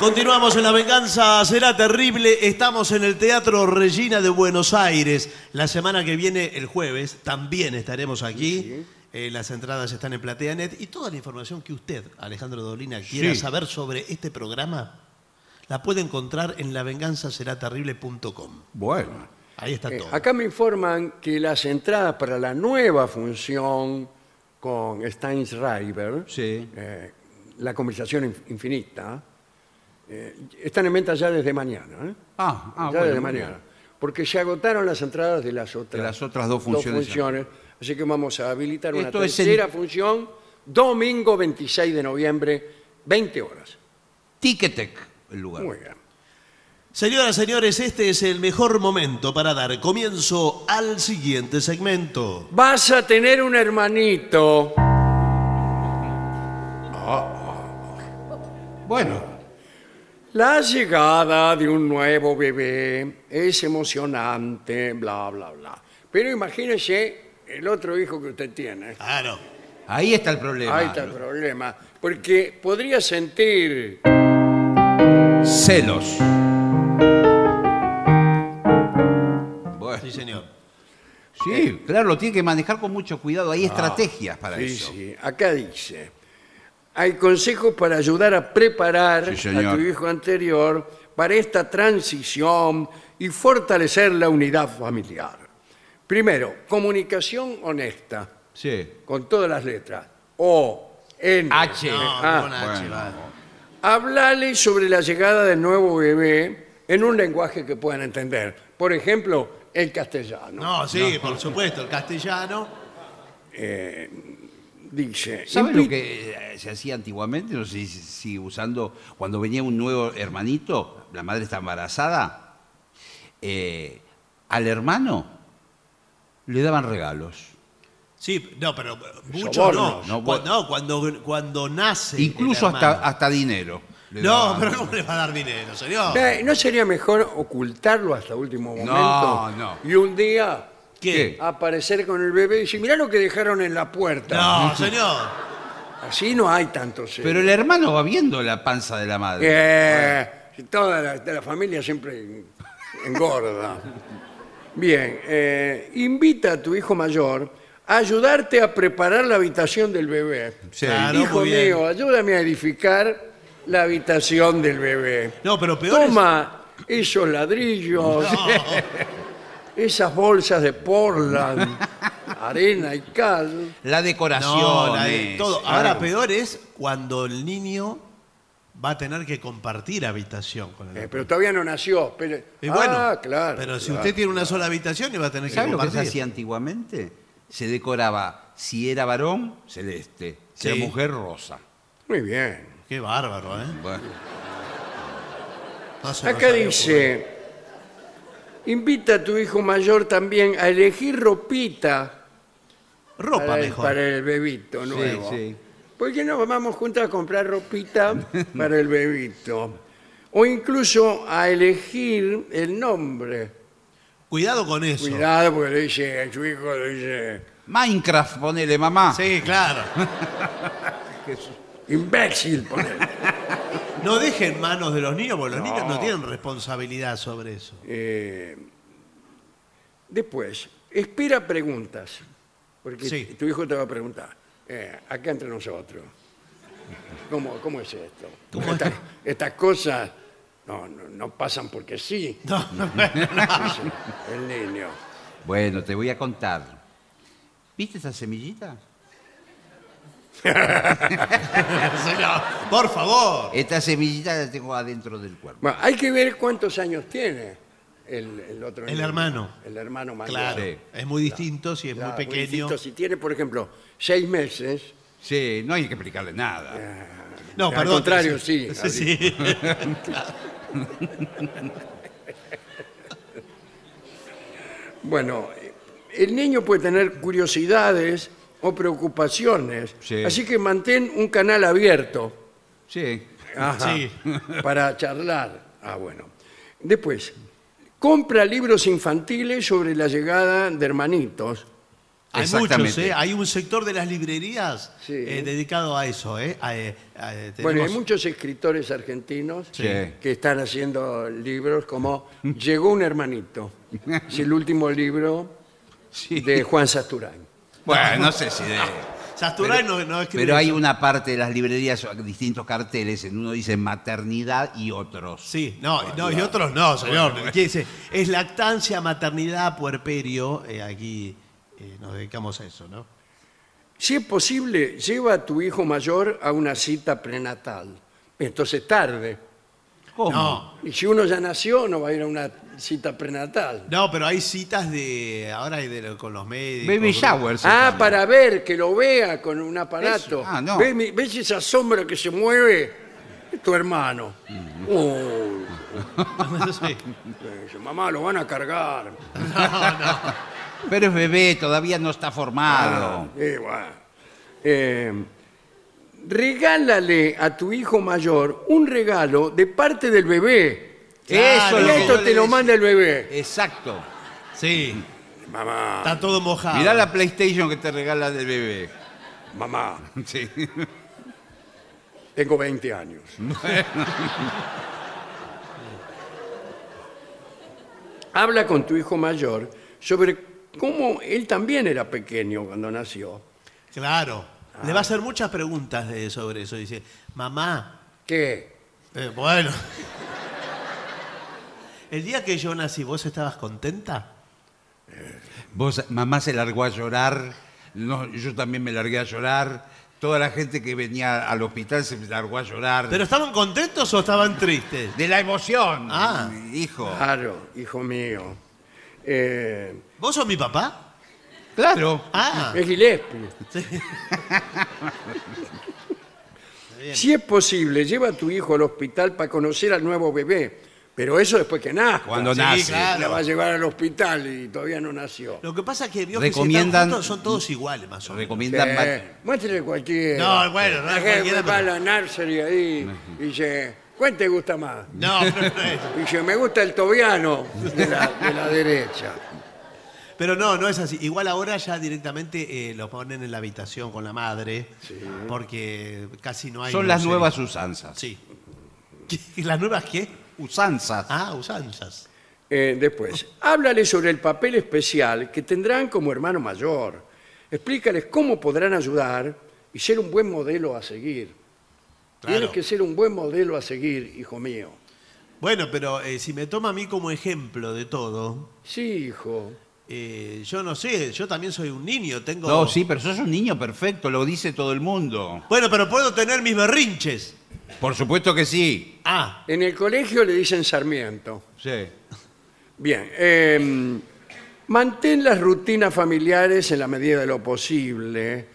Continuamos en La Venganza Será Terrible. Estamos en el Teatro Regina de Buenos Aires. La semana que viene, el jueves, también estaremos aquí. Eh, las entradas están en PlateaNet. Y toda la información que usted, Alejandro Dolina, quiera Sí. saber sobre este programa, la puede encontrar en lavenganzaseraterrible.com. Bueno. Ahí está Eh, todo. acá me informan que las entradas para la nueva función con Sí. eh, la conversación inf- infinita, eh, están en venta ya desde mañana. ¿eh? Ah, ah, ya bueno, desde mañana. bien. Porque se agotaron las entradas de las otras, De las otras dos funciones. funciones, Así que vamos a habilitar una Esto tercera función, domingo 26 de noviembre, 20 horas. Ticketek, el lugar. Muy bien. Señoras, señores, este es el mejor momento para dar comienzo al siguiente segmento. Vas a tener un hermanito. Bueno, La llegada de un nuevo bebé es emocionante, bla, bla, bla. Pero imagínese el otro hijo que usted tiene. Claro. ahí está el problema. Ahí está el problema. Porque podría sentir Celos. Bueno, Sí, señor. sí, claro, lo tiene que manejar con mucho cuidado. Hay estrategias para Ah, Sí, eso. sí. Acá dice, hay consejos para ayudar a preparar Sí, a tu hijo anterior para esta transición y fortalecer la unidad familiar. Primero, comunicación honesta, Sí. con todas las letras. O, N, H. No, Ah, con H, bueno. va. Hablale sobre la llegada del nuevo bebé en un lenguaje que puedan entender. Por ejemplo, el castellano. No, sí, por supuesto, el castellano. Dice, ¿Sabe "Invi- lo que eh, se hacía antiguamente? No sé si sigue usando. Cuando venía un nuevo hermanito, la madre está embarazada, eh, al hermano le daban regalos. Sí, no, pero mucho no. No, Cu- bueno. No, cuando, cuando nace. Incluso el hasta, hermano. hasta dinero. le No, daban. pero ¿cómo le va a dar dinero, señor? Eh, ¿No sería mejor ocultarlo hasta último momento? No, no. Y un día ¿Qué? aparecer con el bebé y decir, mirá lo que dejaron en la puerta. No, señor. Así no hay tantos. celos. Pero el hermano va viendo la panza de la madre. Eh, toda la, de la familia siempre engorda. Bien, eh, invita a tu hijo mayor a ayudarte a preparar la habitación del bebé. Sí. Claro. hijo muy bien. mío, ayúdame a edificar la habitación del bebé. No, pero peor es- Toma esos ladrillos, esas bolsas de Portland, arena y cal. La decoración. No, la- todo. claro. Ahora peor es cuando el niño va a tener que compartir habitación con el Eh, pero todavía no nació. Pero, Y bueno, ah, claro. pero si claro. usted tiene una sola habitación y va a tener que ¿Sabe lo que se compartir. hacía antiguamente? Se decoraba, si era varón, celeste, si Sí. era mujer, rosa. Muy bien. Qué bárbaro, ¿eh? Bueno, No Acá dice, invita a tu hijo mayor también a elegir ropita. Ropa para, el, mejor. para el bebito nuevo. sí. ¿Por qué no vamos juntos a comprar ropita para el bebito? O incluso a elegir el nombre. Cuidado con eso. Cuidado porque le dice a su hijo, le dice, Minecraft, ponele mamá. Sí, claro. imbécil, ponele. No deje en manos de los niños, porque los niños no tienen responsabilidad sobre eso. Eh, después, espera preguntas. Porque Sí. tu hijo te va a preguntar. eh, acá entre nosotros. ¿Cómo, cómo es esto? ¿Cómo Estas- es? Estas cosas no, no, no pasan porque sí. No, no, no. dice el niño. Bueno, te voy a contar. ¿Viste esa semillita? Señor, por favor. Esta semillita la tengo adentro del cuerpo. Bueno, hay que ver cuántos años tiene el, el otro El niño. hermano. El hermano mayor. Claro. Sí. Es muy distinto si es Claro, muy pequeño. distinto. Si tiene, por ejemplo, seis meses, Sí, no hay que explicarle nada. No, Al perdón. contrario, sí, Sí, sí. Bueno, eh, el niño puede tener curiosidades o preocupaciones, Sí. así que mantén un canal abierto Sí. Ajá, Sí. para charlar. Ah, bueno. Después, compra libros infantiles sobre la llegada de hermanitos Hay Exactamente. muchos, ¿eh? Hay un sector de las librerías Sí. eh, dedicado a eso, ¿eh? A, eh, a, eh, Bueno, hay tenemos- muchos escritores argentinos Sí. que están haciendo libros como Llegó un hermanito. Es el último libro Sí. de Juan Sasturán. Bueno, no sé si de... No, no escribe Pero hay eso. una parte de las librerías, distintos carteles, en uno dice maternidad y otros. Sí, no, no, y otros no, señor. ¿Qué dice? Es lactancia, maternidad, puerperio. eh, aquí eh, nos dedicamos a eso, ¿no? Si es posible, lleva a tu hijo mayor a una cita prenatal. Entonces tarde. ¿Cómo? No, Y si uno ya nació, no va a ir a una cita prenatal. no, pero hay citas de. Ahora hay de, con los médicos. Baby shower. se Ah, llama. para ver, que lo vea con un aparato. Eso. Ah, no. ¿Ves, mi- ves esa sombra que se mueve? Es tu hermano. Uy, Sí. dice, mamá, lo van a cargar. Pero es bebé, todavía no está formado. Eh, bueno. Eh, regálale a tu hijo mayor un regalo de parte del bebé. Claro, Eso es Y lo que esto te lo decía. manda el bebé. Exacto. Sí, Mamá, está todo mojado. Mirá la PlayStation que te regala del bebé. mamá, Sí. tengo 20 años. Habla con tu hijo mayor sobre cómo él también era pequeño cuando nació. Claro. Le va a hacer muchas preguntas de- sobre eso. Dice, mamá, ¿Qué? eh, bueno. El día que yo nací, ¿vos estabas contenta? Vos, mamá se largó a llorar, no, yo también me largué a llorar, toda la gente que venía al hospital se largó a llorar. ¿Pero estaban contentos o estaban tristes? de la emoción, Ah. hijo. Claro, hijo mío. Eh, ¿Vos sos mi papá? Claro. Ah, es Gillespie. sí. Si es posible, lleva a tu hijo al hospital para conocer al nuevo bebé. Pero eso después que nazca. Cuando Sí, nace. claro. La va a llevar al hospital y todavía no nació. Lo que pasa es que vio que si Recomiendan- están juntos son todos iguales, más o menos. Recomiendan Eh, muéstrele cualquiera. No, bueno, no La es gente cualquiera, va a pero- la nursery ahí y dice, ¿cuál te gusta más? No, pero no es. Y dice, me gusta el tobiano de la, de la derecha. Pero no, no es así. Igual ahora ya directamente eh, lo ponen en la habitación con la madre, porque casi no hay... Son las nuevas usanzas. Sí. ¿Qué- ¿Las nuevas qué? Usanzas. Ah, usanzas. Eh, después, háblale sobre el papel especial que tendrán como hermano mayor. Explícales cómo podrán ayudar y ser un buen modelo a seguir. Claro. Tienes que ser un buen modelo a seguir, hijo mío. Bueno, pero eh, si me toma a mí como ejemplo de todo, Sí, hijo. Eh, yo no sé, yo también soy un niño, tengo... No, sí, pero sos un niño perfecto, lo dice todo el mundo. Bueno, pero puedo tener mis berrinches. Por supuesto que sí. Ah, En el colegio le dicen Sarmiento. Sí. Bien. eh, mantén las rutinas familiares en la medida de lo posible.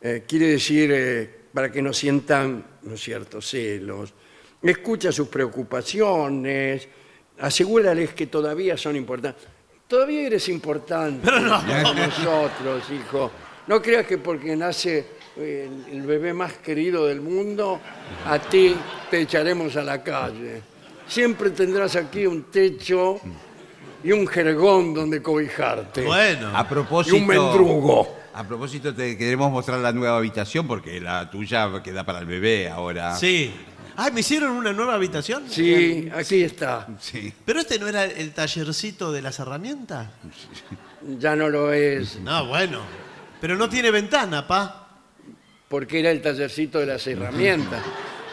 Eh, quiere decir, eh, para que no sientan, ¿no es cierto?, celos. Escucha sus preocupaciones. Asegúrales que todavía son importantes. Todavía eres importante Pero no. para nosotros, hijo. No creas que porque nace eh, el, el bebé más querido del mundo, a ti te echaremos a la calle. Siempre tendrás aquí un techo y un jergón donde cobijarte. bueno. A y propósito. un mendrugo. A propósito, te queremos mostrar la nueva habitación porque la tuya queda para el bebé ahora. Sí. Ah, ¿me hicieron una nueva habitación? Sí, aquí está. Sí. ¿Pero este no era el tallercito de las herramientas? Ya no lo es, No, bueno. Pero no tiene ventana, pa. porque era el tallercito de las herramientas.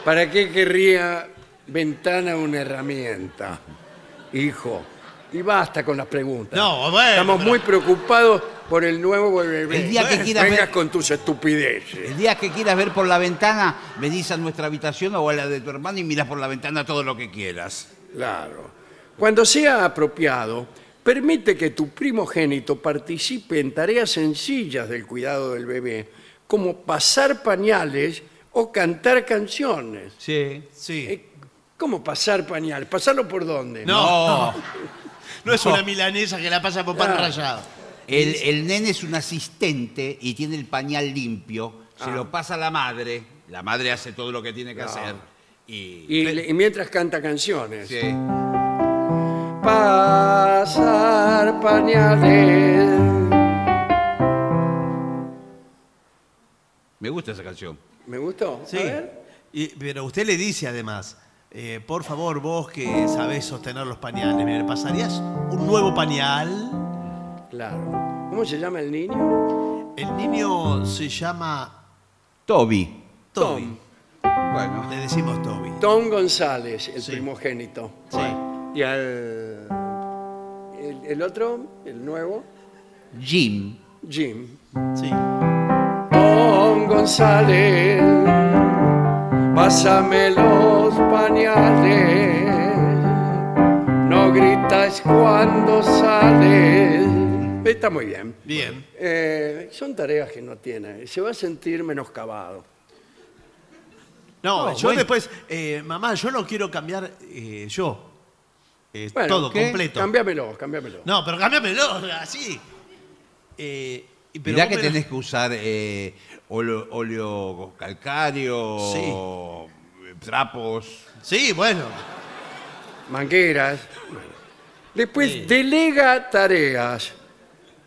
¿Para qué querría ventana una herramienta? Hijo. Y basta con las preguntas. No, bueno, Estamos pero- muy preocupados por el nuevo bebé. El día que quieras Vengas ver- con tus estupideces. El día que quieras ver por la ventana, venís a nuestra habitación o a la de tu hermano y miras por la ventana todo lo que quieras. Claro. Cuando sea apropiado, permite que tu primogénito participe en tareas sencillas del cuidado del bebé, como pasar pañales o cantar canciones. Sí. Sí. Eh, ¿Cómo pasar pañales? ¿Pasarlo por dónde? No. No es una milanesa que la pasa por pan Ah. rallado. El, el nene es un asistente y tiene el pañal limpio, se Ah. lo pasa a la madre, la madre hace todo lo que tiene que hacer y... Y, le- y mientras canta canciones. Sí. Pasar pañales. Me gusta esa canción. ¿Me gustó? Sí. A ver. Y- pero usted le dice además, eh, por favor, vos que sabés sostener los pañales, ¿me pasarías un nuevo pañal? Claro. ¿Cómo se llama el niño? El niño se llama Toby. Toby. Bueno. Le decimos Toby. Tom González, el Sí. primogénito. Sí. Y al. El, el otro, el nuevo, Jim. Jim. Sí. Tom González, pásame los pañales. No gritas cuando sales. Está muy bien. Bien. Eh, son tareas que no tiene. Se va a sentir menoscabado. No, No, yo bueno. después, eh, mamá, yo no quiero cambiar eh, yo. Eh, Bueno, todo, ¿qué? completo. Cámbiamelo, cámbiamelo. No, pero cámbiamelo, así. Eh, y- pero Mirá vos que me- tenés que usar eh, óleo, óleo calcáreo, Sí. trapos. Sí, bueno. mangueras. Después, Sí. delega tareas.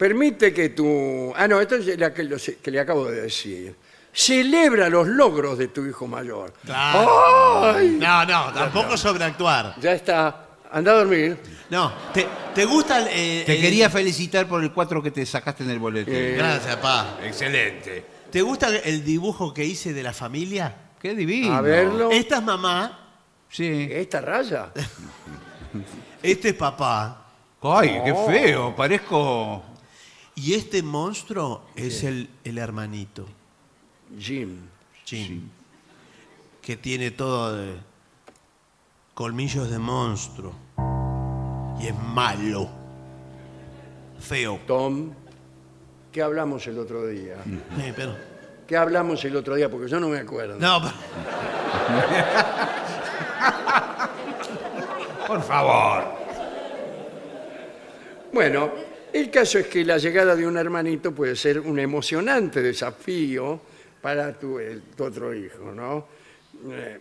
Permite que tu... Ah, no, esto es la que, lo- que le acabo de decir. Celebra los logros de tu hijo mayor. Claro. ¡Ay! No, no, tampoco sobreactuar. Ya está. Anda a dormir. No, ¿te, te gusta el, eh, Te el- quería felicitar por el 4 que te sacaste en el boletín. Eh, Gracias, pa. Excelente. ¿Te gusta el dibujo que hice de la familia? Qué divino. A verlo. Esta es mamá, Sí. ¿Esta raya? este es papá Ay, qué Oh. feo. Parezco. Y este monstruo es el, el hermanito, Jim. Jim, que tiene todo de colmillos de monstruo y es malo, feo. Tom. ¿Qué hablamos el otro día? Eh, pero- ¿Qué hablamos el otro día? Porque yo no me acuerdo. no, pero- Por favor. Bueno, el caso es que la llegada de un hermanito puede ser un emocionante desafío para tu, el- tu otro hijo, ¿no? Eh,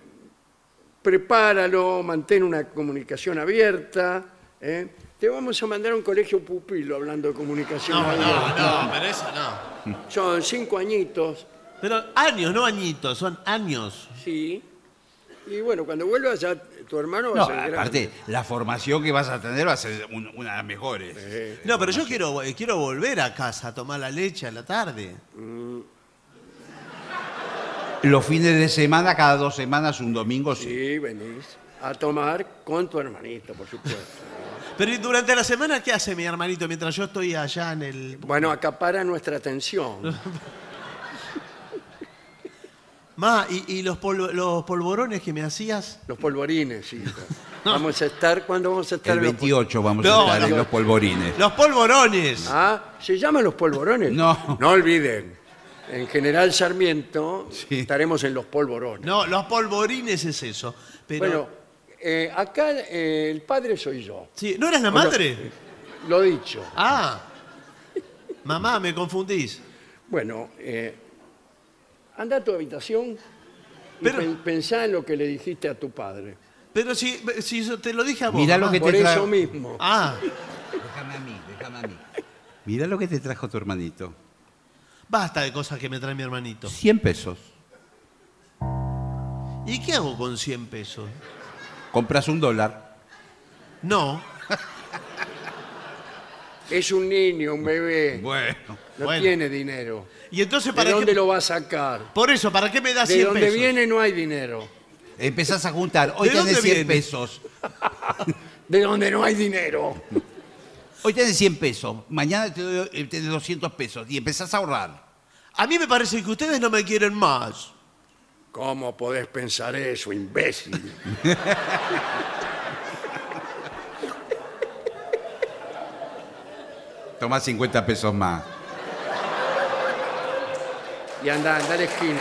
prepáralo, mantén una comunicación abierta. ¿eh? Te vamos a mandar a un colegio pupilo hablando de comunicación no, abierta. no, no, pero eso no. Son cinco añitos, Pero años, no añitos, son años. sí. Y bueno, cuando vuelvas ya tu hermano va No, a ser grande. aparte, la formación que vas a tener va a ser un- una de las mejores. Eh, No, pero yo quiero, eh, quiero volver a casa a tomar la leche a la tarde. Los fines de semana, cada dos semanas, un domingo, sí. sí, venís a tomar con tu hermanito, por supuesto. Pero ¿y durante la semana, ¿qué hace mi hermanito mientras yo estoy allá en el... Bueno, acapara nuestra atención. Ma, ¿y, y los, polvo- los polvorones que me hacías? Los polvorines, hijo. Vamos a estar, ¿cuándo vamos a estar? El en los pol- 28 vamos No, a estar en los polvorines. ¡Los polvorones! Ah, ¿se llaman los polvorones? No. No olviden. En General Sarmiento Sí. estaremos en los polvorones. No, los polvorines es eso. Pero, Bueno, eh, acá eh, el padre soy yo. sí, ¿No eras la Bueno, madre? Lo dicho. Ah, mamá, me confundís. Bueno, eh, anda a tu habitación y Pero- pen- pensá en lo que le dijiste a tu padre. Pero si, si eso te lo dije a vos. Mirá lo mamá. que Por te eso traigo. mismo. Ah, Déjame a mí, déjame a mí. Mira lo que te trajo tu hermanito. basta de cosas que me trae mi hermanito. 100 pesos. ¿Y qué hago con 100 pesos? Compras un dólar. No. Es un niño, un bebé. Bueno. No bueno. tiene dinero. ¿Y entonces ¿De para dónde qué? lo va a sacar? Por eso, ¿para qué me das De 100 dónde pesos? viene no hay dinero. Empezás a juntar. Hoy ¿De dónde tenés 100 viene? pesos. De donde no hay dinero. Hoy tenés 100 pesos. Mañana te doy- eh, tenés 200 pesos. Y empezás a ahorrar. A mí me parece que ustedes no me quieren más. ¿Cómo podés pensar eso, imbécil? Tomás 50 pesos más. Y anda, anda a la esquina.